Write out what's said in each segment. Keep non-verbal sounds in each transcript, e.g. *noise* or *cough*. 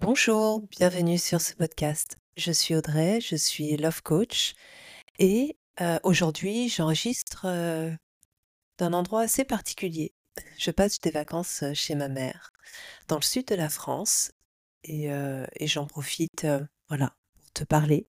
Bonjour, bienvenue sur ce podcast. Je suis Audrey, je suis Love Coach et euh, aujourd'hui j'enregistre euh, d'un endroit assez particulier. Je passe des vacances euh, chez ma mère dans le sud de la France et, et j'en profite voilà, pour te parler,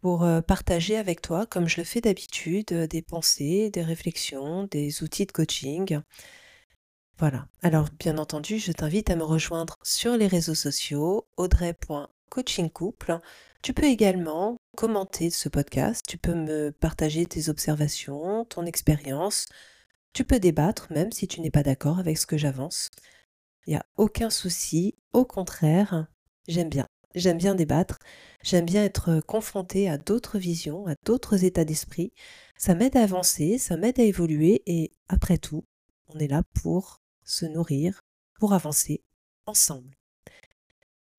pour partager avec toi, comme je le fais d'habitude, des pensées, des réflexions, des outils de coaching. Voilà. Alors, bien entendu, je t'invite à me rejoindre sur les réseaux sociaux, audrey.coachingcouple. Tu peux également commenter ce podcast, tu peux me partager tes observations, ton expérience, tu peux débattre même si tu n'es pas d'accord avec ce que j'avance. Il n'y a aucun souci, au contraire, j'aime bien. J'aime bien débattre, j'aime bien être confrontée à d'autres visions, à d'autres états d'esprit. Ça m'aide à avancer, ça m'aide à évoluer et après tout, on est là pour se nourrir, pour avancer ensemble.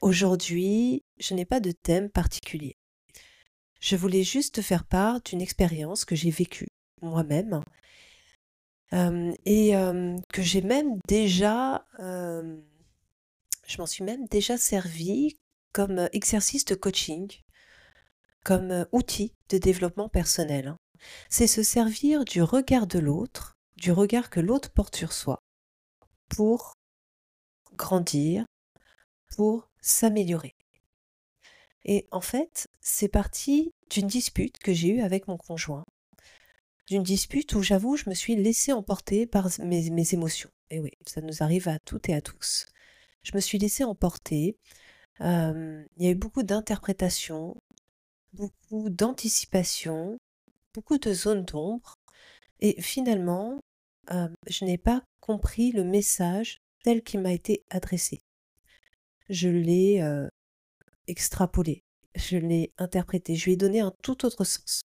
Aujourd'hui, je n'ai pas de thème particulier. Je voulais juste te faire part d'une expérience que j'ai vécue moi-même euh, et euh, que j'ai même déjà, euh, je m'en suis même déjà servi comme exercice de coaching, comme outil de développement personnel. hein. C'est se servir du regard de l'autre, du regard que l'autre porte sur soi, pour grandir, pour s'améliorer. Et en fait, c'est parti d'une dispute que j'ai eue avec mon conjoint, d'une dispute où j'avoue, je me suis laissée emporter par mes, émotions. Et oui, ça nous arrive à toutes et à tous. Je me suis laissée emporter. il y a eu beaucoup d'interprétations, beaucoup d'anticipation, beaucoup de zones d'ombre. Et finalement, je n'ai pas compris le message tel qu'il m'a été adressé. Je l'ai extrapolé, je l'ai interprété, je lui ai donné un tout autre sens.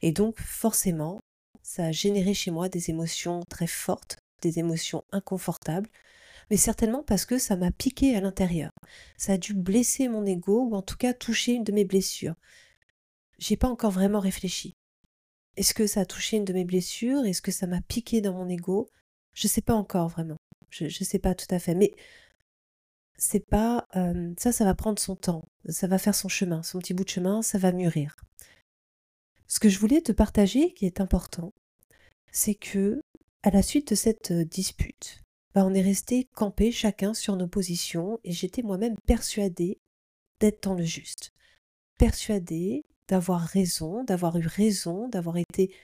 Et donc, forcément, ça a généré chez moi des émotions très fortes, des émotions inconfortables, mais certainement parce que ça m'a piqué à l'intérieur. Ça a dû blesser mon ego ou en tout cas toucher une de mes blessures. J'ai pas encore vraiment réfléchi. Est-ce que ça a touché une de mes blessures? Est-ce que ça m'a piqué dans mon ego? Je sais pas encore vraiment. Je, je sais pas tout à fait. Mais c'est pas. ça, ça va prendre son temps. Ça va faire son chemin, son petit bout de chemin, ça va mûrir. Ce que je voulais te partager, qui est important, c'est que, à la suite de cette dispute, bah, on est resté campés chacun sur nos positions et j'étais moi-même persuadée d'être dans le juste. Persuadée d'avoir raison, d'avoir eu raison, d'avoir été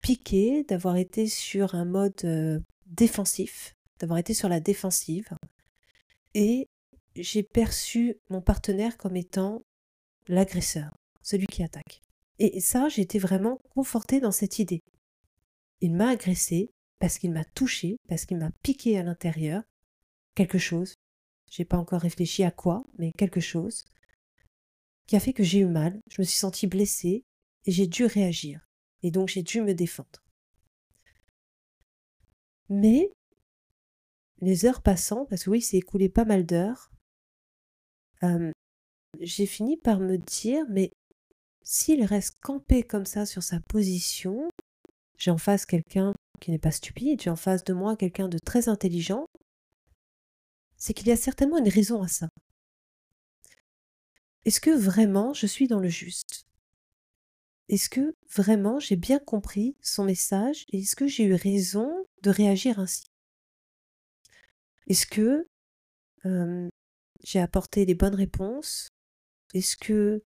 piquée, d'avoir été sur un mode défensif, d'avoir été sur la défensive. Et j'ai perçu mon partenaire comme étant l'agresseur, celui qui attaque. Et ça, j'étais vraiment confortée dans cette idée. Il m'a agressée parce qu'il m'a touchée, parce qu'il m'a piqué à l'intérieur quelque chose. J'ai pas encore réfléchi à quoi, mais quelque chose qui a fait que j'ai eu mal. Je me suis sentie blessée et j'ai dû réagir. Et donc j'ai dû me défendre. Mais les heures passant, parce que oui, c'est écoulé pas mal d'heures, euh, j'ai fini par me dire, mais s'il reste campé comme ça sur sa position, j'ai en face quelqu'un qui n'est pas stupide, j'ai en face de moi quelqu'un de très intelligent, c'est qu'il y a certainement une raison à ça. Est-ce que vraiment je suis dans le juste? Est-ce que vraiment j'ai bien compris son message et est-ce que j'ai eu raison de réagir ainsi? Est-ce que j'ai apporté les bonnes réponses? Est-ce que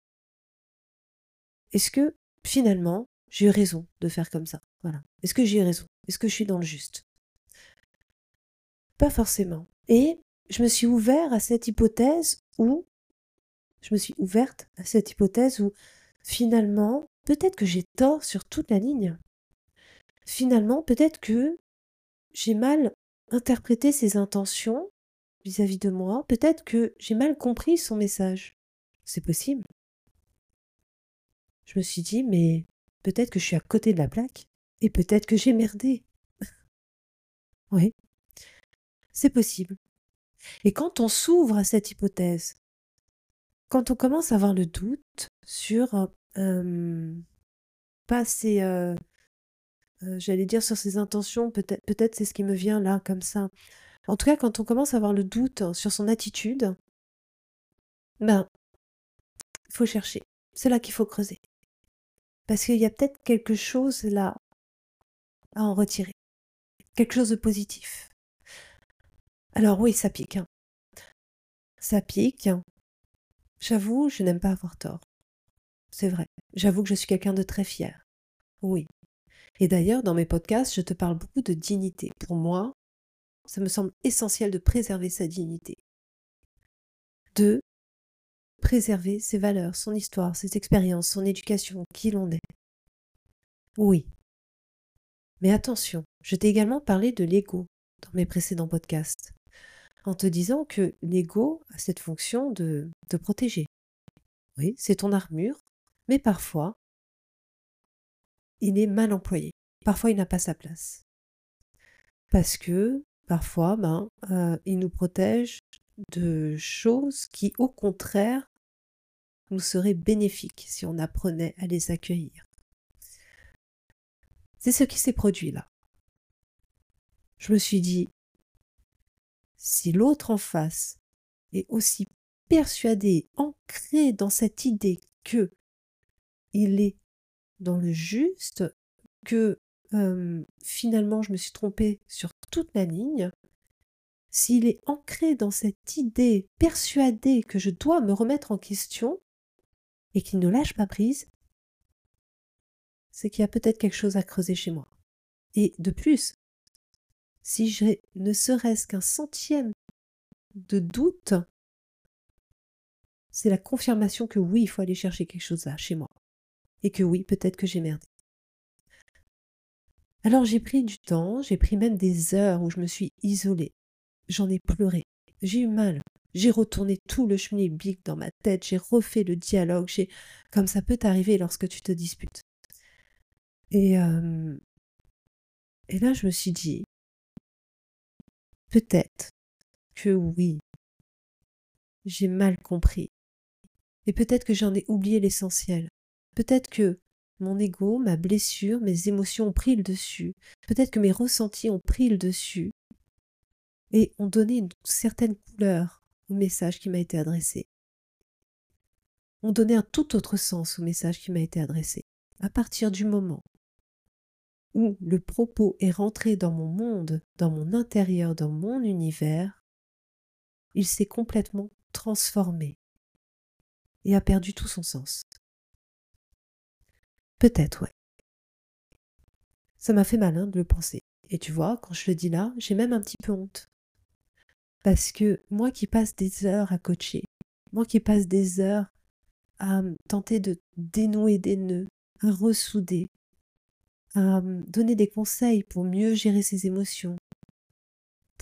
est-ce que finalement j'ai eu raison de faire comme ça? Voilà. Est-ce que j'ai eu raison? Est-ce que je suis dans le juste? Pas forcément. Et je me suis ouvert à cette hypothèse où je me suis ouverte à cette hypothèse où finalement peut-être que j'ai tort sur toute la ligne. Finalement peut-être que j'ai mal interprété ses intentions vis-à-vis de moi, peut-être que j'ai mal compris son message. C'est possible. Je me suis dit, mais peut-être que je suis à côté de la plaque, et peut-être que j'ai merdé. *laughs* oui, c'est possible. Et quand on s'ouvre à cette hypothèse, quand on commence à avoir le doute sur, euh, pas ses, euh, euh, j'allais dire sur ses intentions, peut-être, peut-être c'est ce qui me vient là comme ça. En tout cas, quand on commence à avoir le doute sur son attitude, ben, il faut chercher. C'est là qu'il faut creuser. Parce qu'il y a peut-être quelque chose là à en retirer. Quelque chose de positif. Alors oui, ça pique. Hein. Ça pique. J'avoue, je n'aime pas avoir tort. C'est vrai. J'avoue que je suis quelqu'un de très fier. Oui. Et d'ailleurs, dans mes podcasts, je te parle beaucoup de dignité. Pour moi, ça me semble essentiel de préserver sa dignité. De préserver ses valeurs, son histoire, ses expériences, son éducation, qui l'on est. Oui. Mais attention, je t'ai également parlé de l'ego dans mes précédents podcasts, en te disant que l'ego a cette fonction de te protéger. Oui, c'est ton armure, mais parfois, il est mal employé. Parfois, il n'a pas sa place. Parce que parfois, ben, euh, il nous protège de choses qui, au contraire, nous seraient bénéfiques si on apprenait à les accueillir. C'est ce qui s'est produit là. Je me suis dit, si l'autre en face est aussi persuadé, ancré dans cette idée que il est dans le juste, que finalement je me suis trompée sur toute la ligne, s'il est ancré dans cette idée, persuadé que je dois me remettre en question, et qu'il ne lâche pas prise, c'est qu'il y a peut-être quelque chose à creuser chez moi. Et de plus, si j'ai ne serait-ce qu'un centième de doute, c'est la confirmation que oui, il faut aller chercher quelque chose là, chez moi. Et que oui, peut-être que j'ai merdé. Alors j'ai pris du temps, j'ai pris même des heures où je me suis isolée. J'en ai pleuré, j'ai eu mal, j'ai retourné tout le schmilblick dans ma tête, j'ai refait le dialogue, j'ai comme ça peut t'arriver lorsque tu te disputes. Et, euh, et là, je me suis dit, peut-être que oui, j'ai mal compris. Et peut-être que j'en ai oublié l'essentiel. Peut-être que mon ego, ma blessure, mes émotions ont pris le dessus. Peut-être que mes ressentis ont pris le dessus et ont donné une certaine couleur au message qui m'a été adressé. Ont donné un tout autre sens au message qui m'a été adressé. À partir du moment où le propos est rentré dans mon monde, dans mon intérieur, dans mon univers, il s'est complètement transformé et a perdu tout son sens. Peut-être, ouais. Ça m'a fait malin de le penser. Et tu vois, quand je le dis là, j'ai même un petit peu honte. Parce que moi qui passe des heures à coacher, moi qui passe des heures à tenter de dénouer des nœuds, ressouder, à donner des conseils pour mieux gérer ses émotions,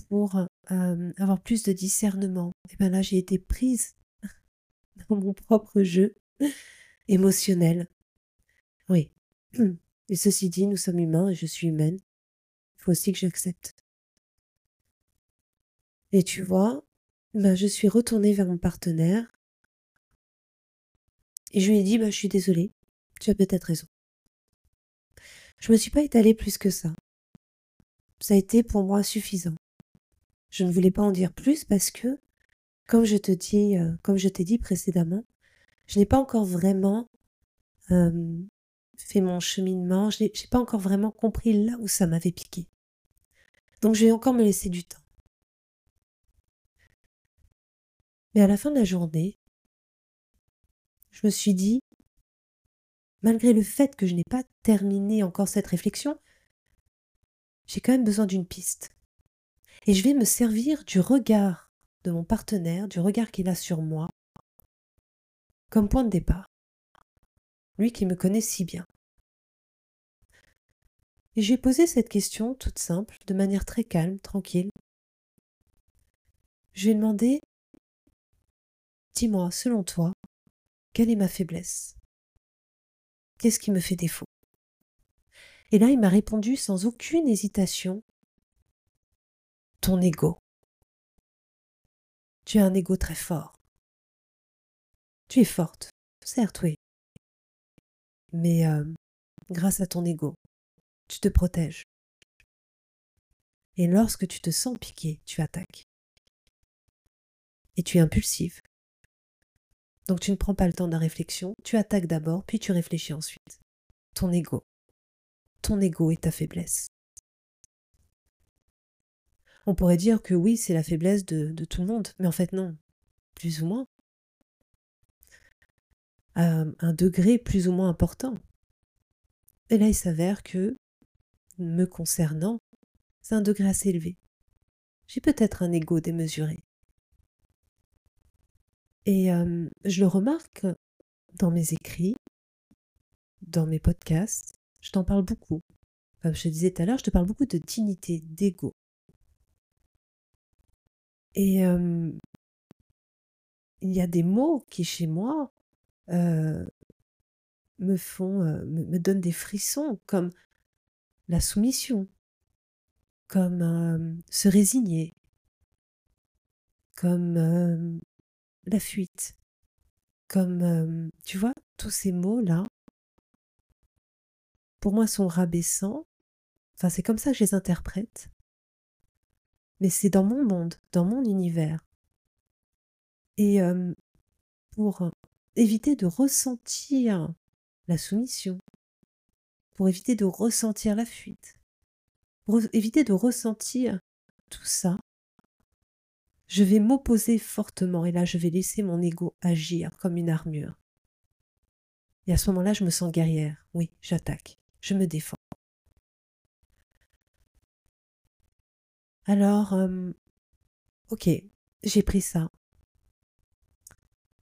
pour avoir plus de discernement, et bien là j'ai été prise *laughs* dans mon propre jeu *laughs* émotionnel oui. Et ceci dit, nous sommes humains et je suis humaine. Il faut aussi que j'accepte. Et tu vois, ben, je suis retournée vers mon partenaire et je lui ai dit, ben, je suis désolée, tu as peut-être raison. Je ne me suis pas étalée plus que ça. Ça a été pour moi suffisant. Je ne voulais pas en dire plus parce que, comme je te dis, euh, comme je t'ai dit précédemment, je n'ai pas encore vraiment euh, fait mon cheminement, je n'ai pas encore vraiment compris là où ça m'avait piqué. Donc je vais encore me laisser du temps. Mais à la fin de la journée, je me suis dit, malgré le fait que je n'ai pas terminé encore cette réflexion, j'ai quand même besoin d'une piste. Et je vais me servir du regard de mon partenaire, du regard qu'il a sur moi, comme point de départ lui qui me connaît si bien. Et j'ai posé cette question toute simple, de manière très calme, tranquille. Je lui ai demandé Dis-moi, selon toi, quelle est ma faiblesse? Qu'est-ce qui me fait défaut? Et là, il m'a répondu sans aucune hésitation Ton ego. Tu as un ego très fort. Tu es forte, certes, oui mais grâce à ton ego, tu te protèges. Et lorsque tu te sens piqué, tu attaques. Et tu es impulsive. Donc tu ne prends pas le temps de la réflexion, tu attaques d'abord, puis tu réfléchis ensuite. Ton ego. Ton ego est ta faiblesse. On pourrait dire que oui, c'est la faiblesse de, tout le monde, mais en fait non, plus ou moins. À un degré plus ou moins important. Et là, il s'avère que, me concernant, c'est un degré assez élevé. J'ai peut-être un ego démesuré. Et je le remarque dans mes écrits, dans mes podcasts, je t'en parle beaucoup. Comme je te disais tout à l'heure, je te parle beaucoup de dignité, d'ego. Et il y a des mots qui, chez moi, me font, me, donnent des frissons, comme la soumission, comme se résigner, comme la fuite, comme, tu vois, tous ces mots-là, pour moi, sont rabaissants. Enfin, c'est comme ça que je les interprète. Mais c'est dans mon monde, dans mon univers. Et pour éviter de ressentir la soumission, pour éviter de ressentir la fuite, pour éviter de ressentir tout ça, je vais m'opposer fortement et là je vais laisser mon ego agir comme une armure. Et à ce moment-là, je me sens guerrière. Oui, j'attaque, je me défends. Alors, ok, j'ai pris ça.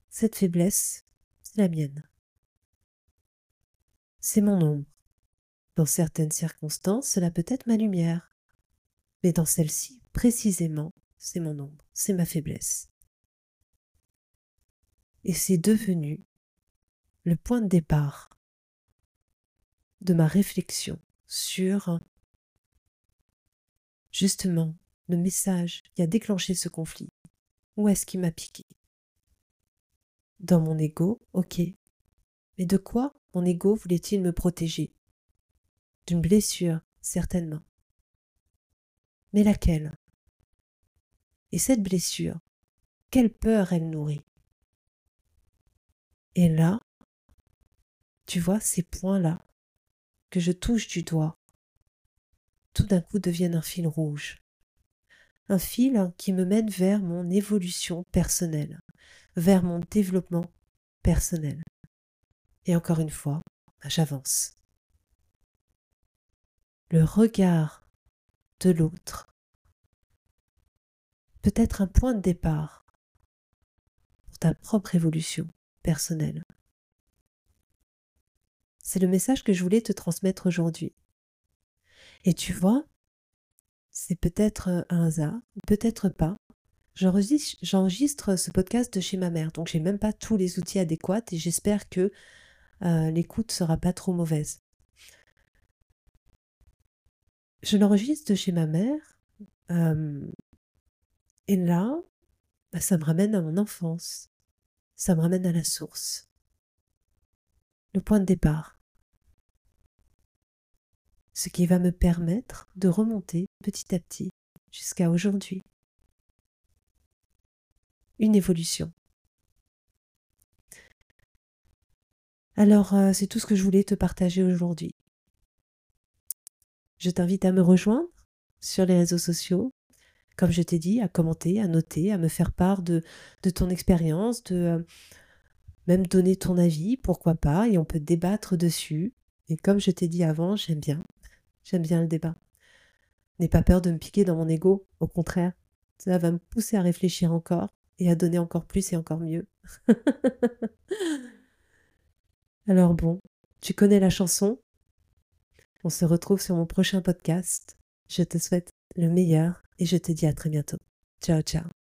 Cette faiblesse, c'est la mienne. C'est mon ombre. Dans certaines circonstances, cela peut être ma lumière. Mais dans celle-ci, précisément, c'est mon ombre, c'est ma faiblesse. Et c'est devenu le point de départ de ma réflexion sur justement le message qui a déclenché ce conflit. Où est-ce qu'il m'a piqué? Dans mon ego, ok. Mais de quoi mon ego voulait-il me protéger? D'une blessure, certainement. Mais laquelle? Et cette blessure, quelle peur elle nourrit. Et là, tu vois, ces points-là, que je touche du doigt, tout d'un coup deviennent un fil rouge. Un fil qui me mène vers mon évolution personnelle, vers mon développement personnel. Et encore une fois, j'avance. Le regard de l'autre peut être un point de départ pour ta propre évolution personnelle. C'est le message que je voulais te transmettre aujourd'hui. Et tu vois, c'est peut-être un hasard, peut-être pas. J'enregistre ce podcast de chez ma mère, donc j'ai même pas tous les outils adéquats et j'espère que euh, l'écoute sera pas trop mauvaise. Je l'enregistre de chez ma mère euh, et là, bah, ça me ramène à mon enfance, ça me ramène à la source, le point de départ, ce qui va me permettre de remonter petit à petit jusqu'à aujourd'hui. Une évolution. Alors, euh, c'est tout ce que je voulais te partager aujourd'hui. Je t'invite à me rejoindre sur les réseaux sociaux, comme je t'ai dit, à commenter, à noter, à me faire part de, ton expérience, de euh, même donner ton avis, pourquoi pas, et on peut débattre dessus. Et comme je t'ai dit avant, j'aime bien, j'aime bien le débat. N'aie pas peur de me piquer dans mon ego, au contraire, ça va me pousser à réfléchir encore et à donner encore plus et encore mieux. *laughs* Alors bon, tu connais la chanson? On se retrouve sur mon prochain podcast. Je te souhaite le meilleur et je te dis à très bientôt. Ciao, ciao.